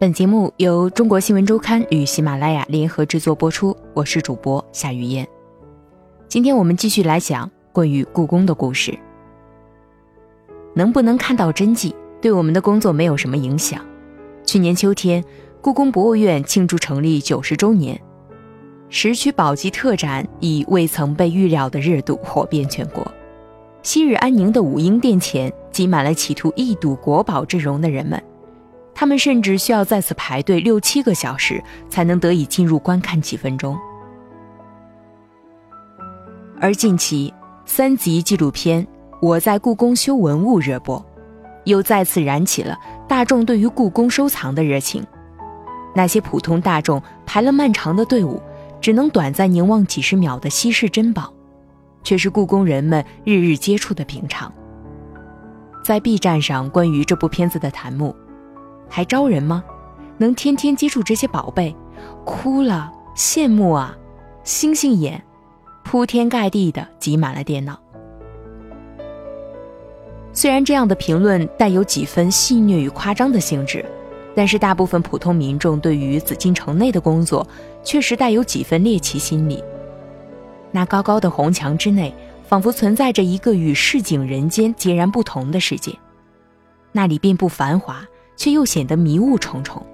本节目由中国新闻周刊与喜马拉雅联合制作播出，我是主播夏雨嫣。今天我们继续来讲关于故宫的故事。能不能看到真迹，对我们的工作没有什么影响。去年秋天，故宫博物院庆祝成立九十周年，石渠宝笈特展以未曾被预料的热度火遍全国。昔日安宁的武英殿前，挤满了企图一睹国宝之容的人们。他们甚至需要在此排队六七个小时，才能得以进入观看几分钟。而近期三集纪录片《我在故宫修文物》热播，又再次燃起了大众对于故宫收藏的热情。那些普通大众排了漫长的队伍，只能短暂凝望几十秒的稀世珍宝，却是故宫人们日日接触的平常。在 B 站上，关于这部片子的弹幕。还招人吗？能天天接触这些宝贝，哭了，羡慕啊！星星眼，铺天盖地的挤满了电脑。虽然这样的评论带有几分戏谑与夸张的性质，但是大部分普通民众对于紫禁城内的工作，确实带有几分猎奇心理。那高高的红墙之内，仿佛存在着一个与市井人间截然不同的世界，那里并不繁华。却又显得迷雾重重。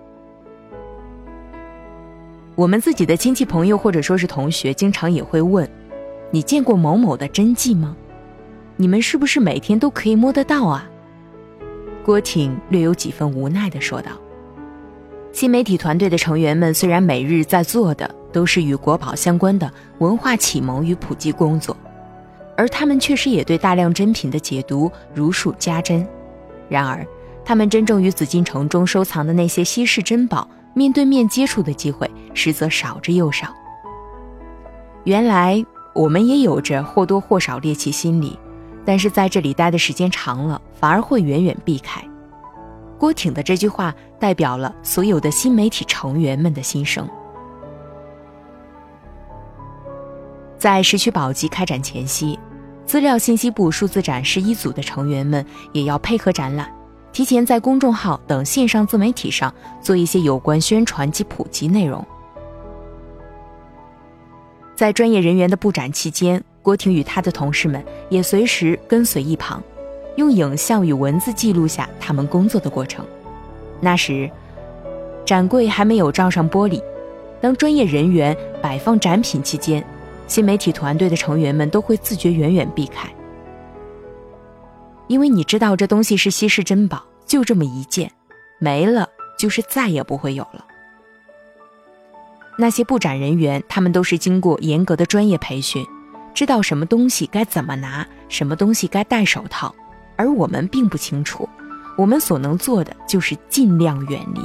我们自己的亲戚朋友或者说是同学，经常也会问：“你见过某某的真迹吗？你们是不是每天都可以摸得到啊？”郭挺略有几分无奈地说道：“新媒体团队的成员们虽然每日在做的都是与国宝相关的文化启蒙与普及工作，而他们确实也对大量珍品的解读如数家珍，然而。”他们真正与紫禁城中收藏的那些稀世珍宝面对面接触的机会，实则少之又少。原来我们也有着或多或少猎奇心理，但是在这里待的时间长了，反而会远远避开。郭挺的这句话代表了所有的新媒体成员们的心声。在石渠宝笈开展前夕，资料信息部数字展示一组的成员们也要配合展览。提前在公众号等线上自媒体上做一些有关宣传及普及内容。在专业人员的布展期间，郭婷与他的同事们也随时跟随一旁，用影像与文字记录下他们工作的过程。那时，展柜还没有罩上玻璃，当专业人员摆放展品期间，新媒体团队的成员们都会自觉远远避开。因为你知道这东西是稀世珍宝，就这么一件，没了就是再也不会有了。那些布展人员，他们都是经过严格的专业培训，知道什么东西该怎么拿，什么东西该戴手套，而我们并不清楚。我们所能做的就是尽量远离。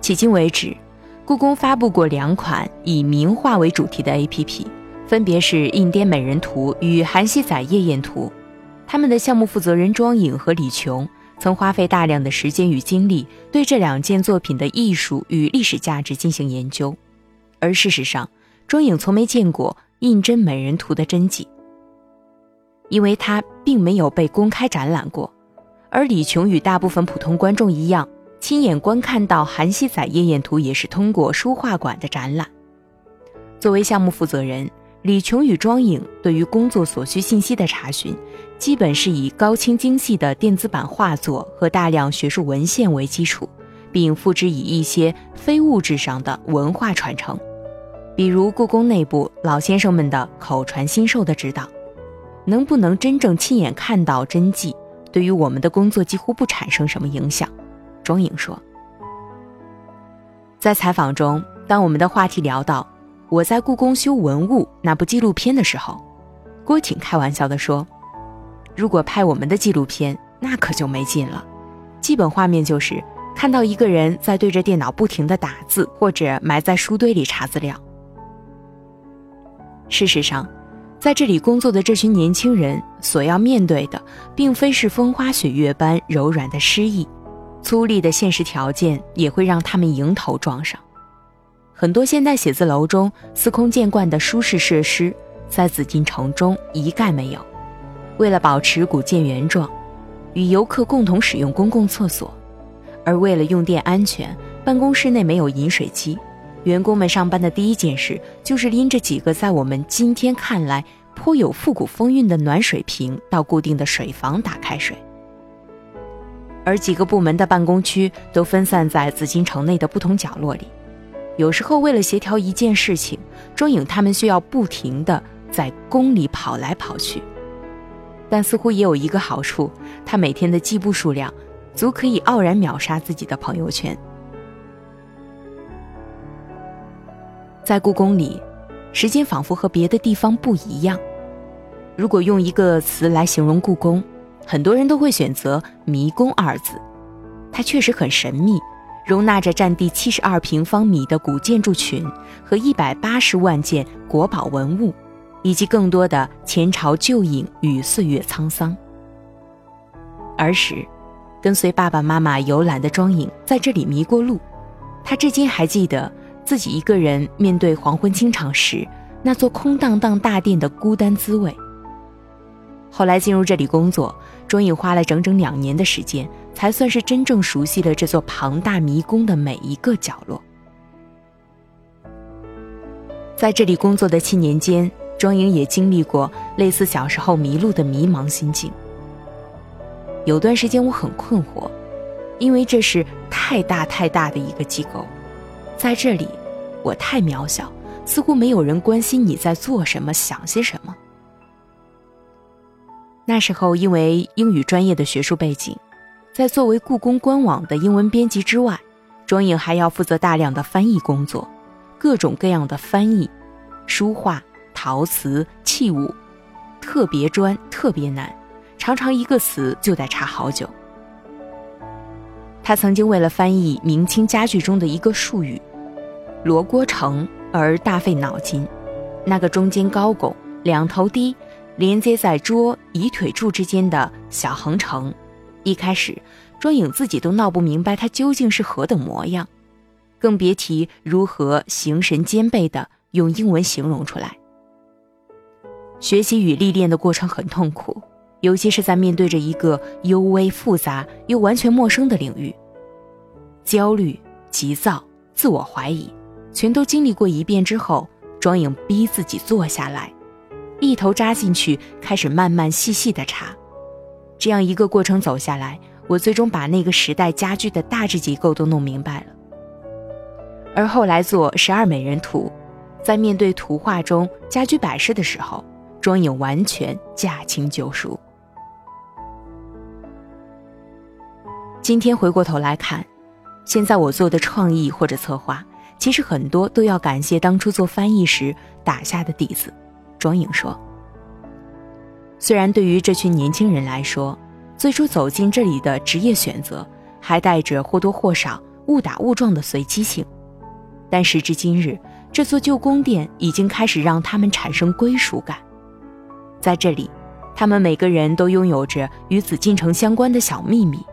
迄今为止，故宫发布过两款以名画为主题的 APP。分别是《印滇美人图》与《韩熙载夜宴图》，他们的项目负责人庄颖和李琼曾花费大量的时间与精力，对这两件作品的艺术与历史价值进行研究。而事实上，庄颖从没见过《印滇美人图》的真迹，因为它并没有被公开展览过。而李琼与大部分普通观众一样，亲眼观看到《韩熙载夜宴图》也是通过书画馆的展览。作为项目负责人。李琼与庄颖对于工作所需信息的查询，基本是以高清精细的电子版画作和大量学术文献为基础，并付之以一些非物质上的文化传承，比如故宫内部老先生们的口传心授的指导。能不能真正亲眼看到真迹，对于我们的工作几乎不产生什么影响。庄颖说，在采访中，当我们的话题聊到。我在故宫修文物那部纪录片的时候，郭挺开玩笑地说：“如果拍我们的纪录片，那可就没劲了。基本画面就是看到一个人在对着电脑不停地打字，或者埋在书堆里查资料。事实上，在这里工作的这群年轻人所要面对的，并非是风花雪月般柔软的诗意，粗粝的现实条件也会让他们迎头撞上。”很多现代写字楼中司空见惯的舒适设施，在紫禁城中一概没有。为了保持古建原状，与游客共同使用公共厕所，而为了用电安全，办公室内没有饮水机。员工们上班的第一件事就是拎着几个在我们今天看来颇有复古风韵的暖水瓶到固定的水房打开水。而几个部门的办公区都分散在紫禁城内的不同角落里，有时候为了协调一件事情，庄影他们需要不停地在宫里跑来跑去。但似乎也有一个好处，他每天的计步数量足可以傲然秒杀自己的朋友圈。在故宫里，时间仿佛和别的地方不一样。如果用一个词来形容故宫，很多人都会选择“迷宫”二字。它确实很神秘，容纳着占地七十二平方米的古建筑群和一百八十万件国宝文物，以及更多的前朝旧影与岁月沧桑。儿时，跟随爸爸妈妈游览的庄影在这里迷过路，他至今还记得。自己一个人面对黄昏清场时，那座空荡荡大殿的孤单滋味。后来进入这里工作，庄影花了整整两年的时间，才算是真正熟悉了这座庞大迷宫的每一个角落。在这里工作的七年间，庄影也经历过类似小时候迷路的迷茫心境。有段时间我很困惑，因为这是太大太大的一个机构。在这里，我太渺小，似乎没有人关心你在做什么、想些什么。那时候，因为英语专业的学术背景，在作为故宫官网的英文编辑之外，庄颖还要负责大量的翻译工作，各种各样的翻译，书画、陶瓷、器物，特别专、特别难，常常一个词就得查好久。他曾经为了翻译明清家具中的一个术语。罗锅城而大费脑筋，那个中间高拱、两头低、连接在桌椅腿柱之间的小横城，一开始庄影自己都闹不明白它究竟是何等模样，更别提如何形神兼备的用英文形容出来。学习与历练的过程很痛苦，尤其是在面对着一个幽微复杂又完全陌生的领域，焦虑、急躁、自我怀疑。全都经历过一遍之后，庄影逼自己坐下来，一头扎进去，开始慢慢细细的查。这样一个过程走下来，我最终把那个时代家具的大致结构都弄明白了。而后来做十二美人图，在面对图画中家居摆设的时候，庄影完全驾轻就熟。今天回过头来看，现在我做的创意或者策划。其实很多都要感谢当初做翻译时打下的底子。庄颖说：“虽然对于这群年轻人来说，最初走进这里的职业选择还带着或多或少误打误撞的随机性，但时至今日，这座旧宫殿已经开始让他们产生归属感。在这里，他们每个人都拥有着与紫禁城相关的小秘密。”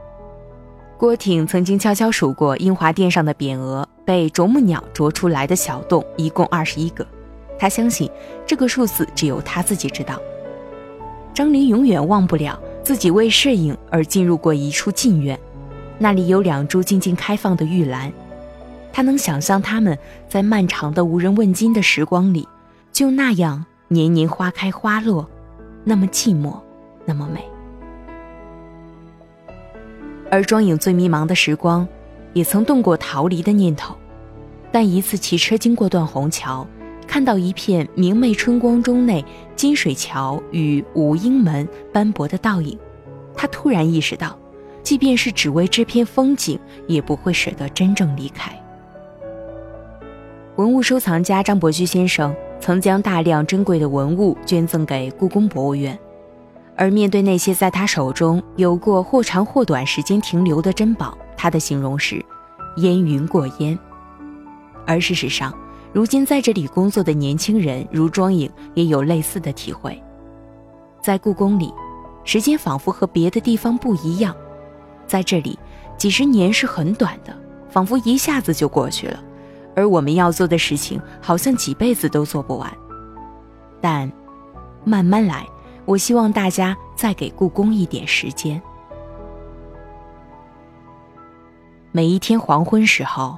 郭挺曾经悄悄数过英华殿上的匾额。被啄木鸟啄出来的小洞一共二十一个，他相信这个数字只有他自己知道。张琳永远忘不了自己为摄影而进入过一处禁院，那里有两株静静开放的玉兰，他能想象它们在漫长的无人问津的时光里，就那样年年花开花落，那么寂寞，那么美。而庄影最迷茫的时光。也曾动过逃离的念头，但一次骑车经过断虹桥，看到一片明媚春光中内金水桥与武英门斑驳的倒影，他突然意识到，即便是只为这片风景，也不会舍得真正离开。文物收藏家张伯驹先生曾将大量珍贵的文物捐赠给故宫博物院，而面对那些在他手中有过或长或短时间停留的珍宝。他的形容是“烟云过烟”，而事实上，如今在这里工作的年轻人如庄颖也有类似的体会。在故宫里，时间仿佛和别的地方不一样，在这里，几十年是很短的，仿佛一下子就过去了，而我们要做的事情好像几辈子都做不完。但，慢慢来，我希望大家再给故宫一点时间。每一天黄昏时候，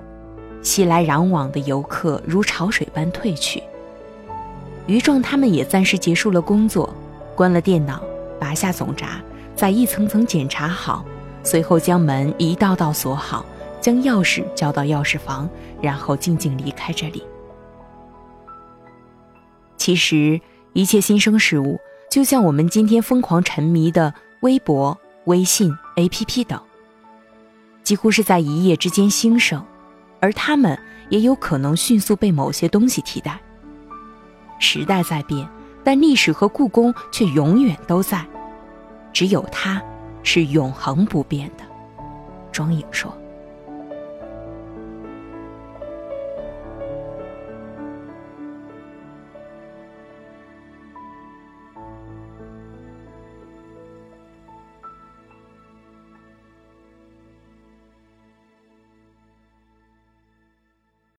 熙来攘往的游客如潮水般退去。于壮他们也暂时结束了工作，关了电脑，拔下总闸，再一层层检查好，随后将门一道道锁好，将钥匙交到钥匙房，然后静静离开这里。其实，一切新生事物，就像我们今天疯狂沉迷的微博、微信、APP 等，几乎是在一夜之间兴盛，而他们也有可能迅速被某些东西替代。时代在变，但历史和故宫却永远都在，只有它是永恒不变的。庄颖说。